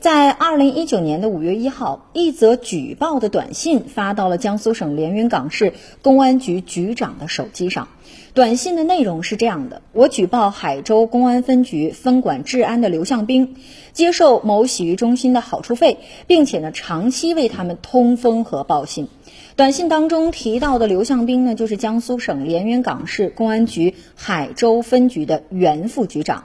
在二零一九年的五月一号，一则举报的短信发到了江苏省连云港市公安局局长的手机上。短信的内容是这样的：我举报海州公安分局分管治安的刘向兵，接受某洗浴中心的好处费，并且呢长期为他们通风和报信。短信当中提到的刘向兵呢，就是江苏省连云港市公安局海州分局的原副局长。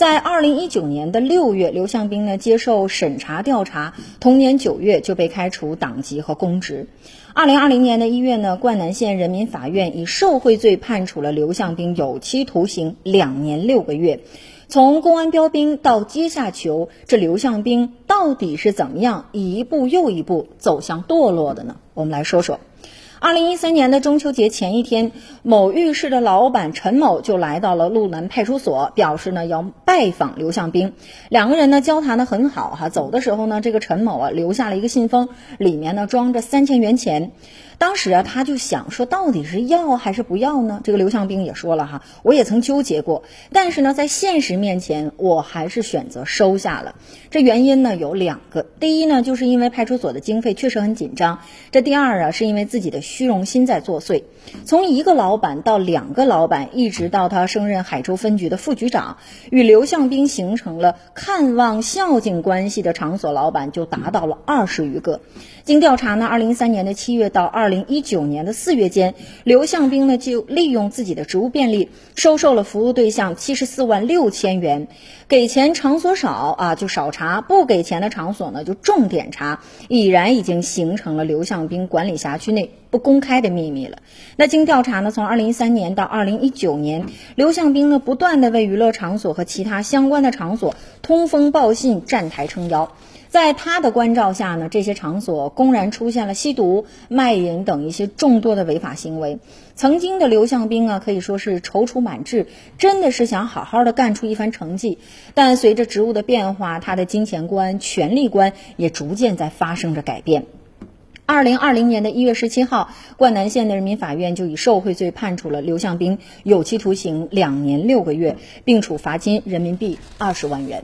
在二零一九年的六月，刘向兵呢接受审查调查，同年九月就被开除党籍和公职。二零二零年的一月呢，灌南县人民法院以受贿罪判处了刘向兵有期徒刑两年六个月。从公安标兵到阶下囚，这刘向兵到底是怎么样一步又一步走向堕落的呢？我们来说说。二零一三年的中秋节前一天，某浴室的老板陈某就来到了路南派出所，表示呢要拜访刘向兵。两个人呢交谈的很好哈，走的时候呢，这个陈某啊留下了一个信封，里面呢装着三千元钱。当时啊，他就想说，到底是要还是不要呢？这个刘向兵也说了哈，我也曾纠结过，但是呢，在现实面前，我还是选择收下了。这原因呢有两个，第一呢，就是因为派出所的经费确实很紧张；这第二啊，是因为自己的虚荣心在作祟。从一个老板到两个老板，一直到他升任海州分局的副局长，与刘向兵形成了看望孝敬关系的场所老板就达到了二十余个。经调查呢，二零一三年的七月到二零一九年的四月间，刘向兵呢就利用自己的职务便利，收受了服务对象七十四万六千元。给钱场所少啊，就少查；不给钱的场所呢，就重点查。已然已经形成了刘向兵管理辖区内不公开的秘密了。那经调查呢，从二零一三年到二零一九年，刘向兵呢不断的为娱乐场所和其他相关的场所通风报信、站台撑腰。在他的关照下呢，这些场所公然出现了吸毒、卖淫等一些众多的违法行为。曾经的刘向兵啊，可以说是踌躇满志，真的是想好好的干出一番成绩。但随着职务的变化，他的金钱观、权力观也逐渐在发生着改变。二零二零年的一月十七号，灌南县的人民法院就以受贿罪判处了刘向兵有期徒刑两年六个月，并处罚金人民币二十万元。